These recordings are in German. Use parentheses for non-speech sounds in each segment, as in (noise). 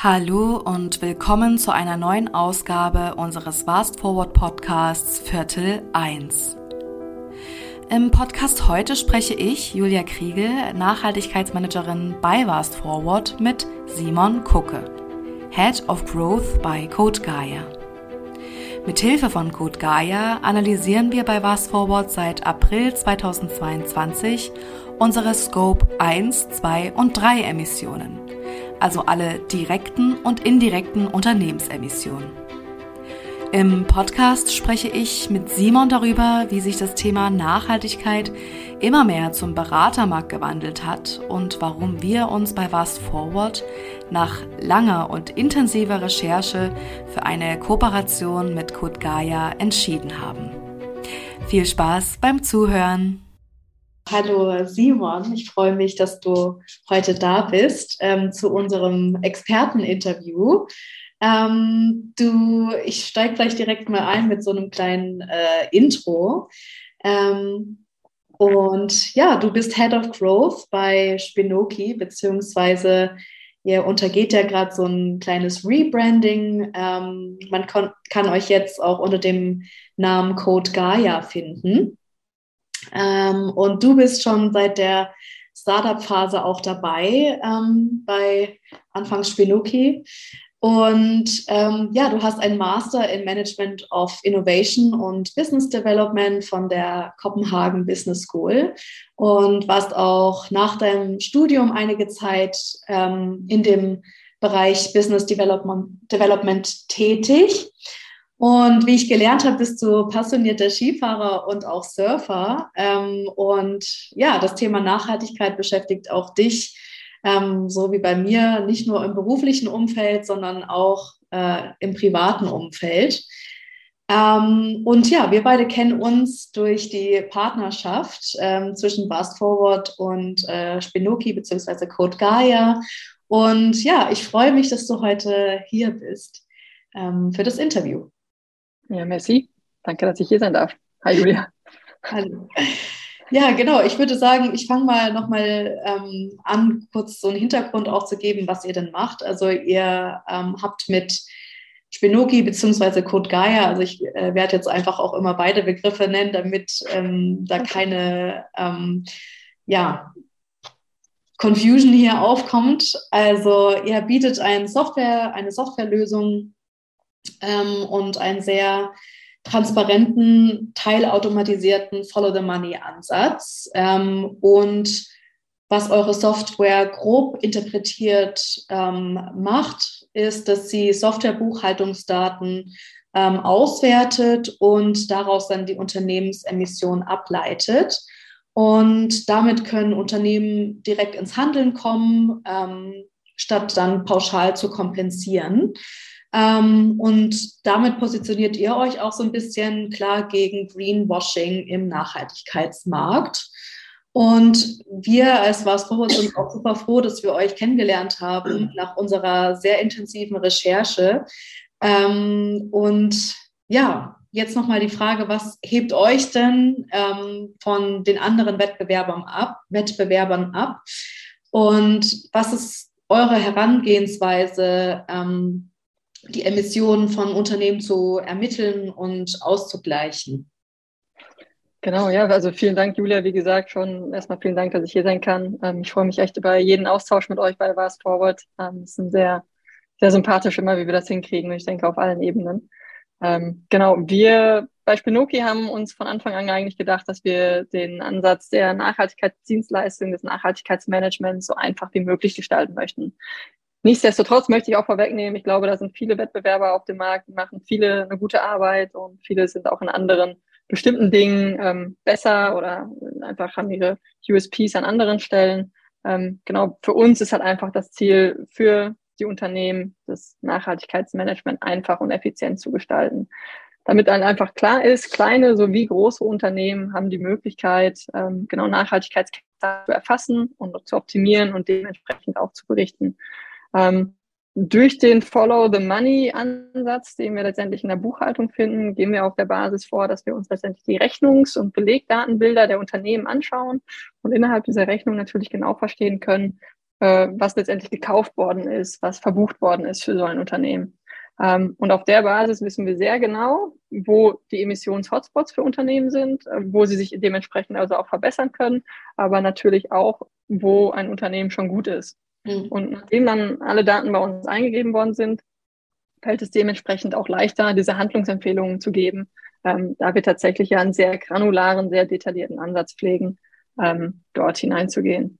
Hallo und willkommen zu einer neuen Ausgabe unseres Fast Forward Podcasts Viertel 1. Im Podcast heute spreche ich, Julia Kriegel, Nachhaltigkeitsmanagerin bei Fast Forward mit Simon Kucke, Head of Growth bei Code Gaia. Mithilfe von Code Gaia analysieren wir bei Fast Forward seit April 2022 unsere Scope 1, 2 und 3 Emissionen also alle direkten und indirekten Unternehmensemissionen. Im Podcast spreche ich mit Simon darüber, wie sich das Thema Nachhaltigkeit immer mehr zum Beratermarkt gewandelt hat und warum wir uns bei Fast Forward nach langer und intensiver Recherche für eine Kooperation mit Code Gaia entschieden haben. Viel Spaß beim Zuhören! Hallo Simon, ich freue mich, dass du heute da bist ähm, zu unserem Experteninterview. Ähm, du, ich steige gleich direkt mal ein mit so einem kleinen äh, Intro. Ähm, und ja, du bist Head of Growth bei Spinoki, beziehungsweise ihr untergeht ja gerade so ein kleines Rebranding. Ähm, man kann euch jetzt auch unter dem Namen Code Gaia finden. Ähm, und du bist schon seit der Startup-Phase auch dabei ähm, bei Anfangs Spinuki. Und ähm, ja, du hast einen Master in Management of Innovation und Business Development von der Copenhagen Business School und warst auch nach deinem Studium einige Zeit ähm, in dem Bereich Business Development, Development tätig. Und wie ich gelernt habe, bist du passionierter Skifahrer und auch Surfer. Ähm, und ja, das Thema Nachhaltigkeit beschäftigt auch dich, ähm, so wie bei mir, nicht nur im beruflichen Umfeld, sondern auch äh, im privaten Umfeld. Ähm, und ja, wir beide kennen uns durch die Partnerschaft zwischen Fast Forward und äh, Spinoki bzw. Code Gaia. Und ja, ich freue mich, dass du heute hier bist für das Interview. Ja, merci. Danke, dass ich hier sein darf. Hi, Julia. Hallo. Ja, genau. Ich würde sagen, ich fange mal nochmal ähm, an, kurz so einen Hintergrund auch zu geben, was ihr denn macht. Also ihr ähm, habt mit Spinoki bzw. Code Gaia, also ich äh, werde jetzt einfach auch immer beide Begriffe nennen, damit ähm, da keine ähm, ja, Confusion hier aufkommt. Also ihr bietet ein Software, eine Softwarelösung ähm, und einen sehr transparenten, teilautomatisierten Follow-the-Money-Ansatz. Ähm, und was eure Software grob interpretiert ähm, macht, ist, dass sie Softwarebuchhaltungsdaten ähm, auswertet und daraus dann die Unternehmensemission ableitet. Und damit können Unternehmen direkt ins Handeln kommen, ähm, statt dann pauschal zu kompensieren. Ähm, und damit positioniert ihr euch auch so ein bisschen klar gegen Greenwashing im Nachhaltigkeitsmarkt. Und wir als Was Forward sind auch super froh, dass wir euch kennengelernt haben nach unserer sehr intensiven Recherche. Ähm, und ja, jetzt nochmal die Frage, was hebt euch denn ähm, von den anderen Wettbewerbern ab, Wettbewerbern ab? Und was ist eure Herangehensweise, ähm, die Emissionen von Unternehmen zu ermitteln und auszugleichen. Genau, ja, also vielen Dank, Julia. Wie gesagt, schon erstmal vielen Dank, dass ich hier sein kann. Ähm, ich freue mich echt über jeden Austausch mit euch bei Vast Forward. Ähm, es ist sehr, sehr sympathisch immer, wie wir das hinkriegen. Und ich denke auf allen Ebenen. Ähm, genau, wir bei Spinoki haben uns von Anfang an eigentlich gedacht, dass wir den Ansatz der Nachhaltigkeitsdienstleistung, des Nachhaltigkeitsmanagements so einfach wie möglich gestalten möchten. Nichtsdestotrotz möchte ich auch vorwegnehmen, ich glaube, da sind viele Wettbewerber auf dem Markt, die machen viele eine gute Arbeit und viele sind auch in anderen bestimmten Dingen ähm, besser oder einfach haben ihre USPs an anderen Stellen. Ähm, genau, für uns ist halt einfach das Ziel für die Unternehmen, das Nachhaltigkeitsmanagement einfach und effizient zu gestalten. Damit dann einfach klar ist, kleine sowie große Unternehmen haben die Möglichkeit, ähm, genau Nachhaltigkeitskriterien zu erfassen und zu optimieren und dementsprechend auch zu berichten. Ähm, durch den Follow-the-Money-Ansatz, den wir letztendlich in der Buchhaltung finden, gehen wir auf der Basis vor, dass wir uns letztendlich die Rechnungs- und Belegdatenbilder der Unternehmen anschauen und innerhalb dieser Rechnung natürlich genau verstehen können, äh, was letztendlich gekauft worden ist, was verbucht worden ist für so ein Unternehmen. Ähm, und auf der Basis wissen wir sehr genau, wo die Emissions-Hotspots für Unternehmen sind, äh, wo sie sich dementsprechend also auch verbessern können, aber natürlich auch, wo ein Unternehmen schon gut ist. Mhm. Und nachdem dann alle Daten bei uns eingegeben worden sind, fällt es dementsprechend auch leichter, diese Handlungsempfehlungen zu geben, ähm, da wir tatsächlich ja einen sehr granularen, sehr detaillierten Ansatz pflegen, ähm, dort hineinzugehen.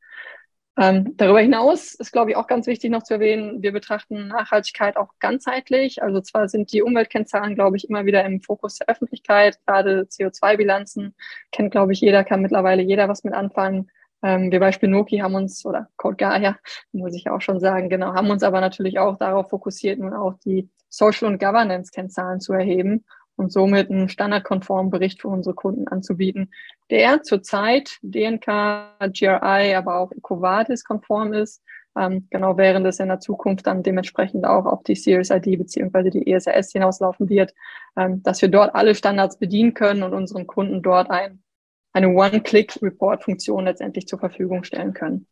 Ähm, darüber hinaus ist, glaube ich, auch ganz wichtig noch zu erwähnen, wir betrachten Nachhaltigkeit auch ganzheitlich. Also zwar sind die Umweltkennzahlen, glaube ich, immer wieder im Fokus der Öffentlichkeit, gerade CO2-Bilanzen kennt, glaube ich, jeder, kann mittlerweile jeder was mit anfangen. Ähm, wir bei Spinoki haben uns, oder Code Gaia, (laughs) muss ich auch schon sagen, genau, haben uns aber natürlich auch darauf fokussiert, nun auch die Social- und Governance-Kennzahlen zu erheben und somit einen standardkonformen Bericht für unsere Kunden anzubieten, der zurzeit DNK, GRI, aber auch EcoVadis konform ist. Ähm, genau während es in der Zukunft dann dementsprechend auch auf die Series ID beziehungsweise die ESRS hinauslaufen wird, ähm, dass wir dort alle Standards bedienen können und unseren Kunden dort ein, eine One-Click-Report-Funktion letztendlich zur Verfügung stellen können.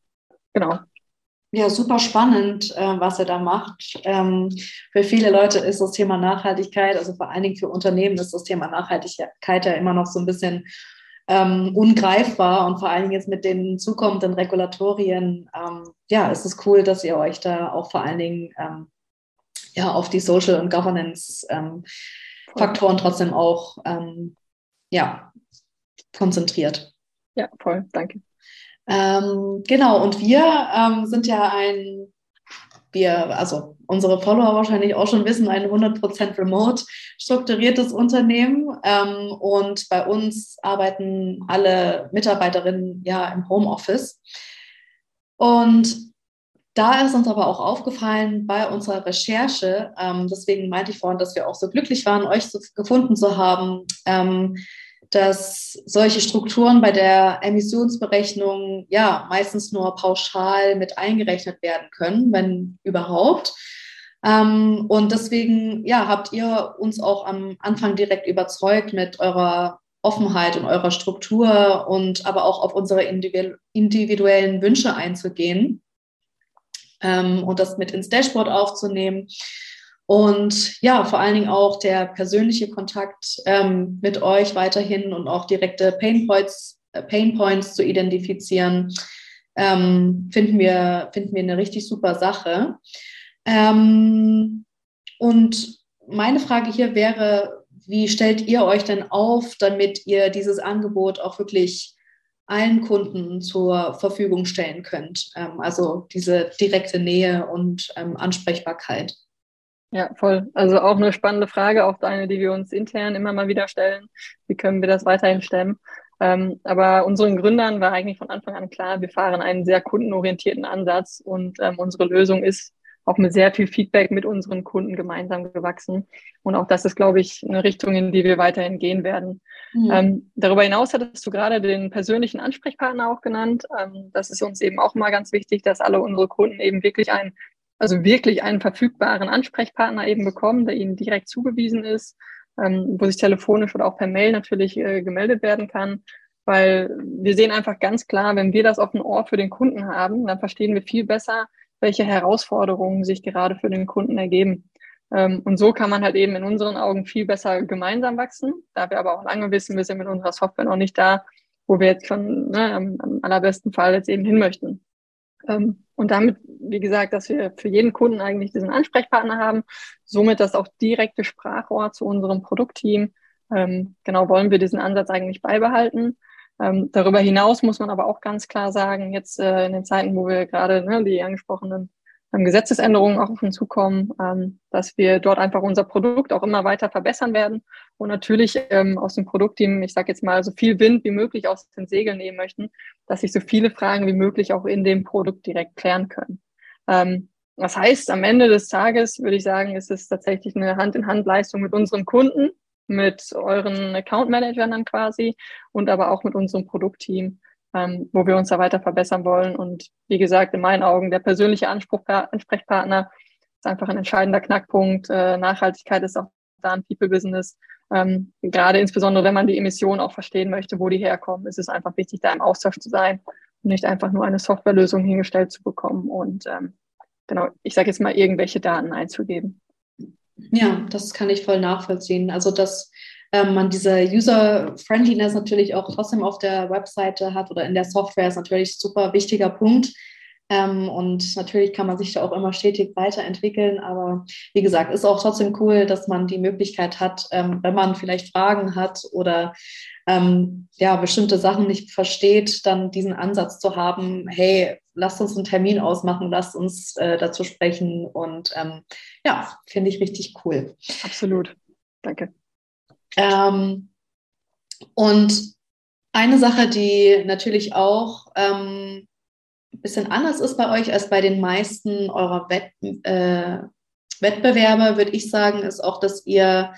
Genau. Ja, super spannend, äh, was er da macht. Ähm, für viele Leute ist das Thema Nachhaltigkeit, also vor allen Dingen für Unternehmen ist das Thema Nachhaltigkeit ja immer noch so ein bisschen ähm, ungreifbar und vor allen Dingen jetzt mit den zukommenden Regulatorien, ähm, ja, ist es cool, dass ihr euch da auch vor allen Dingen ähm, ja, auf die Social- und Governance-Faktoren ähm, trotzdem auch ähm, ja, konzentriert. Ja, voll, danke. Ähm, genau, und wir ähm, sind ja ein, wir, also unsere Follower wahrscheinlich auch schon wissen, ein 100% remote strukturiertes Unternehmen. Ähm, und bei uns arbeiten alle Mitarbeiterinnen ja im Homeoffice. Und da ist uns aber auch aufgefallen bei unserer Recherche, ähm, deswegen meinte ich vorhin, dass wir auch so glücklich waren, euch gefunden zu haben, ähm, dass solche Strukturen bei der Emissionsberechnung ja meistens nur pauschal mit eingerechnet werden können, wenn überhaupt. Ähm, und deswegen ja, habt ihr uns auch am Anfang direkt überzeugt mit eurer Offenheit und eurer Struktur und aber auch auf unsere individuellen Wünsche einzugehen ähm, und das mit ins Dashboard aufzunehmen. Und ja, vor allen Dingen auch der persönliche Kontakt ähm, mit euch weiterhin und auch direkte Painpoints, äh, Painpoints zu identifizieren, ähm, finden, wir, finden wir eine richtig super Sache. Ähm, und meine Frage hier wäre, wie stellt ihr euch denn auf, damit ihr dieses Angebot auch wirklich allen Kunden zur Verfügung stellen könnt? Ähm, also diese direkte Nähe und ähm, Ansprechbarkeit. Ja, voll. Also auch eine spannende Frage, auch eine, die wir uns intern immer mal wieder stellen. Wie können wir das weiterhin stemmen? Ähm, aber unseren Gründern war eigentlich von Anfang an klar, wir fahren einen sehr kundenorientierten Ansatz und ähm, unsere Lösung ist auch mit sehr viel Feedback mit unseren Kunden gemeinsam gewachsen. Und auch das ist, glaube ich, eine Richtung, in die wir weiterhin gehen werden. Mhm. Ähm, darüber hinaus hattest du gerade den persönlichen Ansprechpartner auch genannt. Ähm, das ist uns eben auch mal ganz wichtig, dass alle unsere Kunden eben wirklich ein also wirklich einen verfügbaren Ansprechpartner eben bekommen, der ihnen direkt zugewiesen ist, ähm, wo sich telefonisch oder auch per Mail natürlich äh, gemeldet werden kann. Weil wir sehen einfach ganz klar, wenn wir das auf dem Ohr für den Kunden haben, dann verstehen wir viel besser, welche Herausforderungen sich gerade für den Kunden ergeben. Ähm, und so kann man halt eben in unseren Augen viel besser gemeinsam wachsen. Da wir aber auch lange wissen, wir sind mit unserer Software noch nicht da, wo wir jetzt schon ne, am, am allerbesten Fall jetzt eben hin möchten. Ähm, und damit, wie gesagt, dass wir für jeden Kunden eigentlich diesen Ansprechpartner haben, somit das auch direkte Sprachrohr zu unserem Produktteam. Ähm, genau wollen wir diesen Ansatz eigentlich beibehalten. Ähm, darüber hinaus muss man aber auch ganz klar sagen, jetzt äh, in den Zeiten, wo wir gerade ne, die angesprochenen Gesetzesänderungen auch auf uns zukommen, ähm, dass wir dort einfach unser Produkt auch immer weiter verbessern werden und natürlich ähm, aus dem Produktteam, ich sage jetzt mal, so viel Wind wie möglich aus den Segeln nehmen möchten, dass sich so viele Fragen wie möglich auch in dem Produkt direkt klären können. Ähm, das heißt, am Ende des Tages würde ich sagen, ist es tatsächlich eine Hand-in-Hand-Leistung mit unseren Kunden, mit euren Account-Managern dann quasi und aber auch mit unserem Produktteam, ähm, wo wir uns da weiter verbessern wollen. Und wie gesagt, in meinen Augen der persönliche Anspruch, Ansprechpartner ist einfach ein entscheidender Knackpunkt. Äh, Nachhaltigkeit ist auch da ein People-Business. Ähm, gerade insbesondere, wenn man die Emissionen auch verstehen möchte, wo die herkommen, ist es einfach wichtig, da im Austausch zu sein. nicht einfach nur eine Softwarelösung hingestellt zu bekommen und ähm, genau, ich sage jetzt mal, irgendwelche Daten einzugeben. Ja, das kann ich voll nachvollziehen. Also, dass ähm, man diese User-Friendliness natürlich auch trotzdem auf der Webseite hat oder in der Software ist natürlich ein super wichtiger Punkt. Ähm, und natürlich kann man sich da auch immer stetig weiterentwickeln. Aber wie gesagt, ist auch trotzdem cool, dass man die Möglichkeit hat, ähm, wenn man vielleicht Fragen hat oder ähm, ja, bestimmte Sachen nicht versteht, dann diesen Ansatz zu haben, hey, lasst uns einen Termin ausmachen, lasst uns äh, dazu sprechen. Und ähm, ja, finde ich richtig cool. Absolut. Danke. Ähm, und eine Sache, die natürlich auch ähm, ein bisschen anders ist bei euch als bei den meisten eurer Wett, äh, Wettbewerber, würde ich sagen, ist auch, dass ihr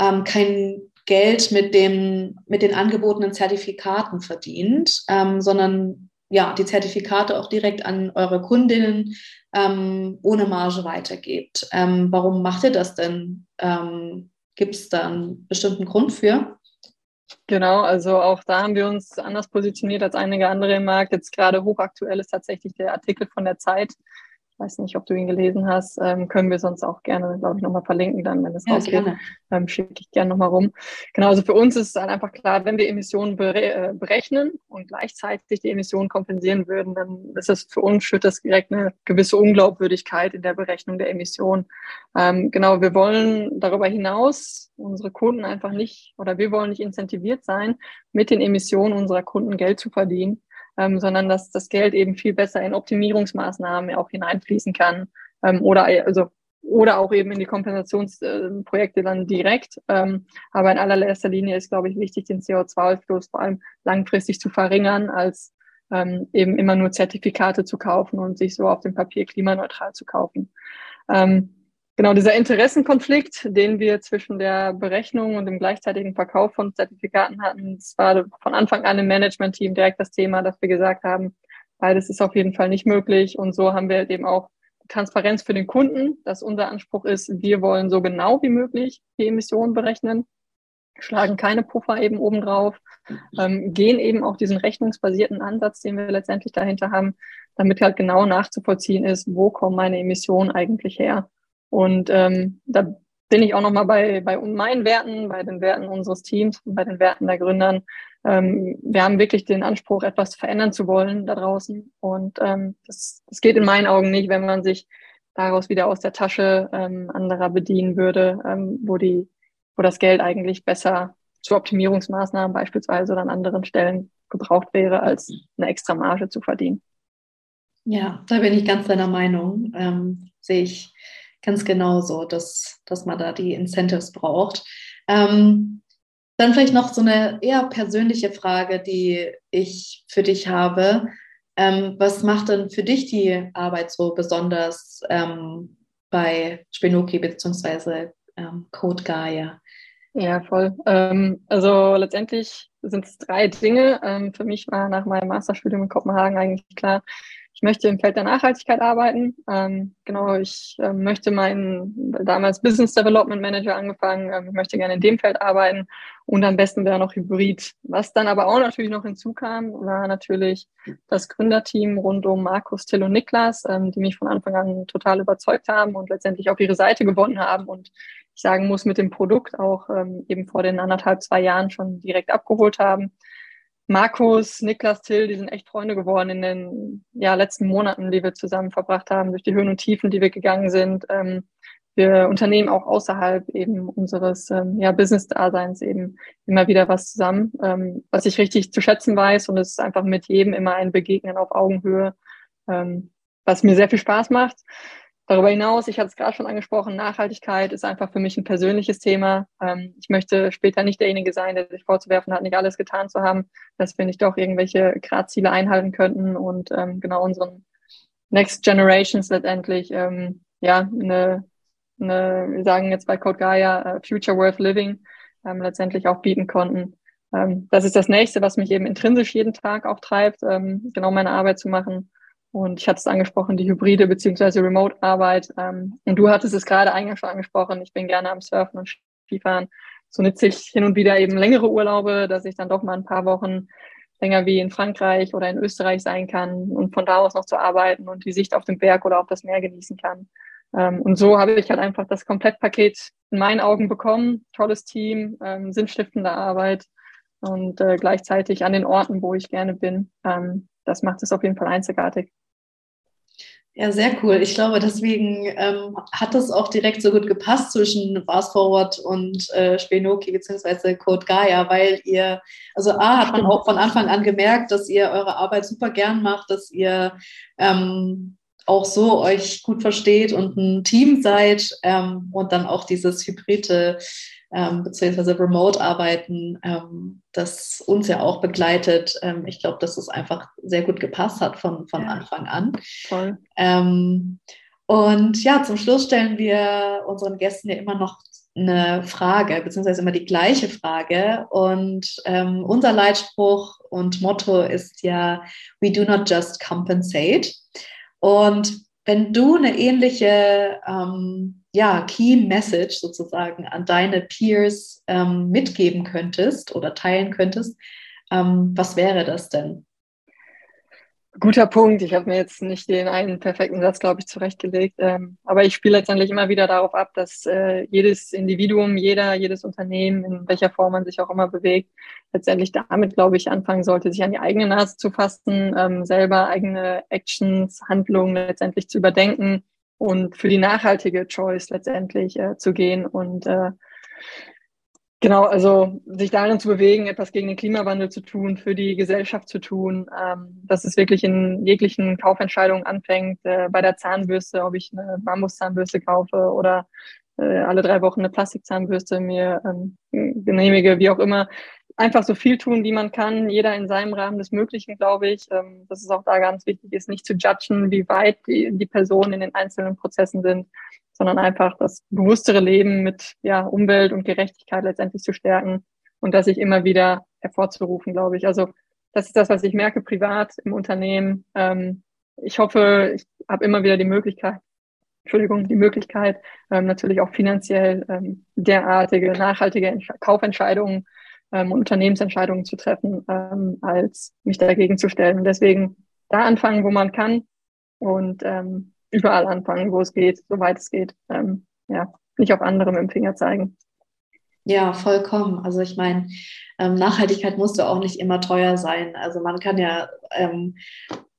ähm, kein Geld mit, dem, mit den angebotenen Zertifikaten verdient, ähm, sondern ja, die Zertifikate auch direkt an eure Kundinnen ähm, ohne Marge weitergebt. Ähm, warum macht ihr das denn? Gibt es da einen bestimmten Grund für? Genau, also auch da haben wir uns anders positioniert als einige andere im Markt. Jetzt gerade hochaktuell ist tatsächlich der Artikel von der Zeit, weiß nicht, ob du ihn gelesen hast, ähm, können wir sonst auch gerne, glaube ich, nochmal verlinken, dann, wenn es ja, rausgeht, ähm, schicke ich gerne nochmal rum. Genau, also für uns ist es dann einfach klar, wenn wir Emissionen bere äh, berechnen und gleichzeitig die Emissionen kompensieren würden, dann ist es für uns, schüttet das direkt eine gewisse Unglaubwürdigkeit in der Berechnung der Emissionen. Ähm, genau, wir wollen darüber hinaus unsere Kunden einfach nicht, oder wir wollen nicht incentiviert sein, mit den Emissionen unserer Kunden Geld zu verdienen ähm, sondern dass das Geld eben viel besser in Optimierungsmaßnahmen auch hineinfließen kann ähm, oder also oder auch eben in die Kompensationsprojekte dann direkt. Ähm, aber in allererster Linie ist, glaube ich, wichtig, den CO2-Ausstoß vor allem langfristig zu verringern, als ähm, eben immer nur Zertifikate zu kaufen und sich so auf dem Papier klimaneutral zu kaufen. Ähm, Genau, dieser Interessenkonflikt, den wir zwischen der Berechnung und dem gleichzeitigen Verkauf von Zertifikaten hatten, das war von Anfang an im Management-Team direkt das Thema, dass wir gesagt haben, beides ist auf jeden Fall nicht möglich. Und so haben wir halt eben auch Transparenz für den Kunden, dass unser Anspruch ist, wir wollen so genau wie möglich die Emissionen berechnen, schlagen keine Puffer eben obendrauf, ähm, gehen eben auch diesen rechnungsbasierten Ansatz, den wir letztendlich dahinter haben, damit halt genau nachzuvollziehen ist, wo kommen meine Emissionen eigentlich her. Und ähm, da bin ich auch nochmal bei, bei meinen Werten, bei den Werten unseres Teams, bei den Werten der Gründern. Ähm, wir haben wirklich den Anspruch, etwas verändern zu wollen da draußen. Und ähm, das, das geht in meinen Augen nicht, wenn man sich daraus wieder aus der Tasche ähm, anderer bedienen würde, ähm, wo die, wo das Geld eigentlich besser zu Optimierungsmaßnahmen beispielsweise oder an anderen Stellen gebraucht wäre, als eine extra Marge zu verdienen. Ja, da bin ich ganz deiner Meinung. Ähm, sehe ich ganz genauso, dass, dass man da die Incentives braucht. Ähm, dann vielleicht noch so eine eher persönliche Frage, die ich für dich habe. Ähm, was macht denn für dich die Arbeit so besonders ähm, bei Spinoki bzw. Ähm, Code Gaia? Ja, voll. Ähm, also letztendlich sind es drei Dinge. Ähm, für mich war nach meinem Masterstudium in Kopenhagen eigentlich klar, ich möchte im Feld der Nachhaltigkeit arbeiten. Ähm, genau, ich äh, möchte meinen damals Business Development Manager angefangen, äh, ich möchte gerne in dem Feld arbeiten und am besten wäre noch Hybrid. Was dann aber auch natürlich noch hinzukam, war natürlich das Gründerteam rund um Markus, Till und Niklas, ähm, die mich von Anfang an total überzeugt haben und letztendlich auf ihre Seite gewonnen haben und ich sagen muss, mit dem Produkt auch ähm, eben vor den anderthalb, zwei Jahren schon direkt abgeholt haben. Markus, Niklas, Till, die sind echt Freunde geworden in den ja, letzten Monaten, die wir zusammen verbracht haben, durch die Höhen und Tiefen, die wir gegangen sind. Ähm, wir unternehmen auch außerhalb eben unseres ähm, ja, Business-Daseins eben immer wieder was zusammen, ähm, was ich richtig zu schätzen weiß. Und es ist einfach mit jedem immer ein Begegnen auf Augenhöhe, ähm, was mir sehr viel Spaß macht. Darüber hinaus, ich hatte es gerade schon angesprochen, Nachhaltigkeit ist einfach für mich ein persönliches Thema. Ähm, ich möchte später nicht derjenige sein, der sich vorzuwerfen hat, nicht alles getan zu haben, dass wir nicht doch irgendwelche Gradziele einhalten könnten und ähm, genau unseren Next Generations letztendlich ähm, ja eine, eine, wir sagen jetzt bei Code Gaia, uh, Future Worth Living letztendlich auch bieten konnten. Das ist das nächste, was mich eben intrinsisch jeden Tag auch treibt, genau meine Arbeit zu machen und ich hatte es angesprochen, die hybride beziehungsweise Remote-Arbeit. Ähm, und du hattest es gerade eingangs schon angesprochen. Ich bin gerne am Surfen und Skifahren. So nütze ich hin und wieder eben längere Urlaube, dass ich dann doch mal ein paar Wochen länger wie in Frankreich oder in Österreich sein kann und von da aus noch zu arbeiten und die Sicht auf den Berg oder auf das Meer genießen kann. Ähm, und so habe ich halt einfach das Komplettpaket in meinen Augen bekommen. Tolles Team, ähm, sinnstiftende Arbeit und äh, gleichzeitig an den Orten, wo ich gerne bin. Ähm, das macht es auf jeden Fall einzigartig. Ja, sehr cool. Ich glaube, deswegen ähm, hat es auch direkt so gut gepasst zwischen Fast Forward und äh, Spenoki bzw. Code Gaia, weil ihr, also A, hat man auch von Anfang an gemerkt, dass ihr eure Arbeit super gern macht, dass ihr ähm, auch so euch gut versteht und ein Team seid ähm, und dann auch dieses hybride ähm, beziehungsweise Remote-Arbeiten, ähm, das uns ja auch begleitet. Ähm, ich glaube, dass es einfach sehr gut gepasst hat von, von ja. Anfang an. Toll. Ähm, und ja, zum Schluss stellen wir unseren Gästen ja immer noch eine Frage, beziehungsweise immer die gleiche Frage. Und ähm, unser Leitspruch und Motto ist ja, we do not just compensate. Und wenn du eine ähnliche ähm, ja, Key Message sozusagen an deine Peers ähm, mitgeben könntest oder teilen könntest, ähm, was wäre das denn? Guter Punkt. Ich habe mir jetzt nicht den einen perfekten Satz, glaube ich, zurechtgelegt. Ähm, aber ich spiele letztendlich immer wieder darauf ab, dass äh, jedes Individuum, jeder, jedes Unternehmen, in welcher Form man sich auch immer bewegt, letztendlich damit, glaube ich, anfangen sollte, sich an die eigene Nase zu fassen, ähm, selber eigene Actions, Handlungen letztendlich zu überdenken und für die nachhaltige Choice letztendlich äh, zu gehen und äh, Genau, also sich darin zu bewegen, etwas gegen den Klimawandel zu tun, für die Gesellschaft zu tun, ähm, dass es wirklich in jeglichen Kaufentscheidungen anfängt, äh, bei der Zahnbürste, ob ich eine Bambuszahnbürste kaufe oder äh, alle drei Wochen eine Plastikzahnbürste mir ähm, genehmige, wie auch immer. Einfach so viel tun, wie man kann, jeder in seinem Rahmen des Möglichen, glaube ich. Ähm, dass es auch da ganz wichtig ist, nicht zu judgen, wie weit die, die Personen in den einzelnen Prozessen sind, sondern einfach das bewusstere Leben mit ja, Umwelt und Gerechtigkeit letztendlich zu stärken und das sich immer wieder hervorzurufen, glaube ich. Also das ist das, was ich merke privat im Unternehmen. Ähm, ich hoffe, ich habe immer wieder die Möglichkeit, Entschuldigung, die Möglichkeit, ähm, natürlich auch finanziell ähm, derartige nachhaltige Entsch Kaufentscheidungen ähm, Unternehmensentscheidungen zu treffen, ähm, als mich dagegen zu stellen. Und deswegen da anfangen, wo man kann und ähm, überall anfangen, wo es geht, soweit es geht. Ähm, ja, nicht auf andere mit dem Finger zeigen. Ja, vollkommen. Also ich meine, ähm, Nachhaltigkeit musste auch nicht immer teuer sein. Also man kann ja, ähm,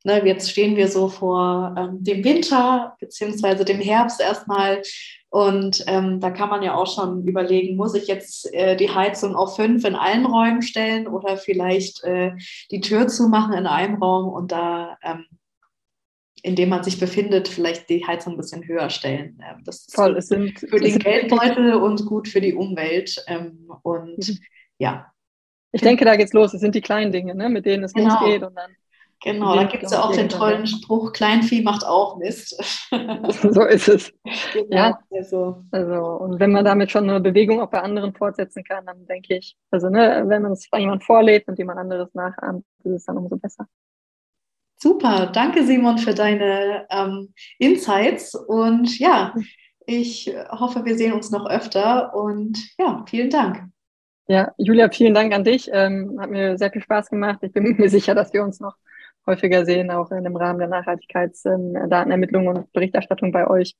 ne, jetzt stehen wir so vor ähm, dem Winter beziehungsweise dem Herbst erstmal und ähm, da kann man ja auch schon überlegen, muss ich jetzt äh, die Heizung auf fünf in allen Räumen stellen oder vielleicht äh, die Tür zumachen in einem Raum und da ähm, in dem man sich befindet, vielleicht die Heizung ein bisschen höher stellen. Ähm, das ist Voll, es sind, für den Geldbeutel und gut für die Umwelt. Ähm, und mhm. ja. Ich denke, da geht's los. Es sind die kleinen Dinge, ne, mit denen es genau. losgeht. Und dann genau, da gibt es ja auch den tollen Spruch, Kleinvieh macht auch Mist. (laughs) so ist es. (laughs) Genau, ja, also. also. Und wenn man damit schon eine Bewegung auch bei anderen fortsetzen kann, dann denke ich, also ne, wenn man es jemand vorlebt und jemand anderes nachahmt, ist es dann umso besser. Super, danke Simon für deine ähm, Insights und ja, ich hoffe, wir sehen uns noch öfter und ja, vielen Dank. Ja, Julia, vielen Dank an dich. Ähm, hat mir sehr viel Spaß gemacht. Ich bin (laughs) mir sicher, dass wir uns noch häufiger sehen, auch in dem Rahmen der Nachhaltigkeitsdatenermittlung ähm, und Berichterstattung bei euch.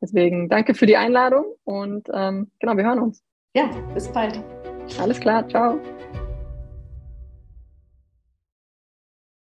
Deswegen danke für die Einladung und ähm, genau, wir hören uns. Ja, bis bald. Alles klar, ciao.